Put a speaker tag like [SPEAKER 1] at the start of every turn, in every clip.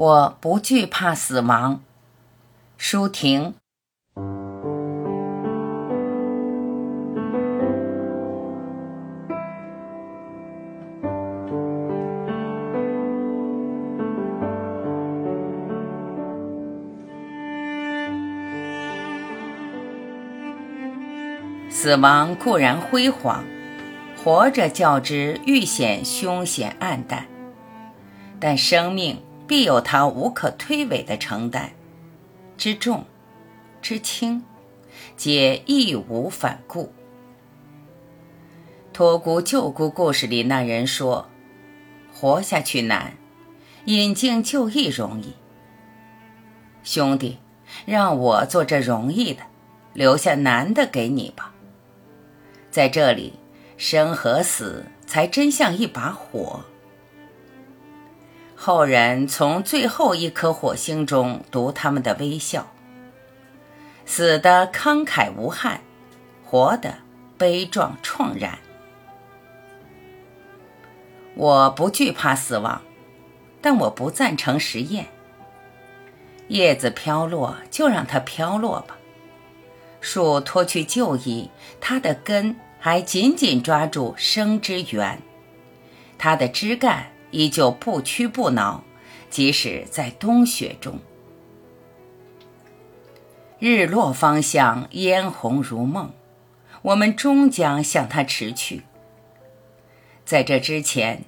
[SPEAKER 1] 我不惧怕死亡。舒婷。死亡固然辉煌，活着较之愈显凶险暗淡，但生命。必有他无可推诿的承担，之重，之轻，皆义无反顾。托孤救孤故事里那人说：“活下去难，引颈就义容易。”兄弟，让我做这容易的，留下难的给你吧。在这里，生和死才真像一把火。后人从最后一颗火星中读他们的微笑，死的慷慨无憾，活的悲壮怆然。我不惧怕死亡，但我不赞成实验。叶子飘落就让它飘落吧，树脱去旧衣，它的根还紧紧抓住生之源，它的枝干。依旧不屈不挠，即使在冬雪中。日落方向嫣红如梦，我们终将向它驰去。在这之前，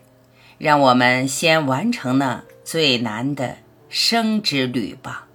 [SPEAKER 1] 让我们先完成那最难的生之旅吧。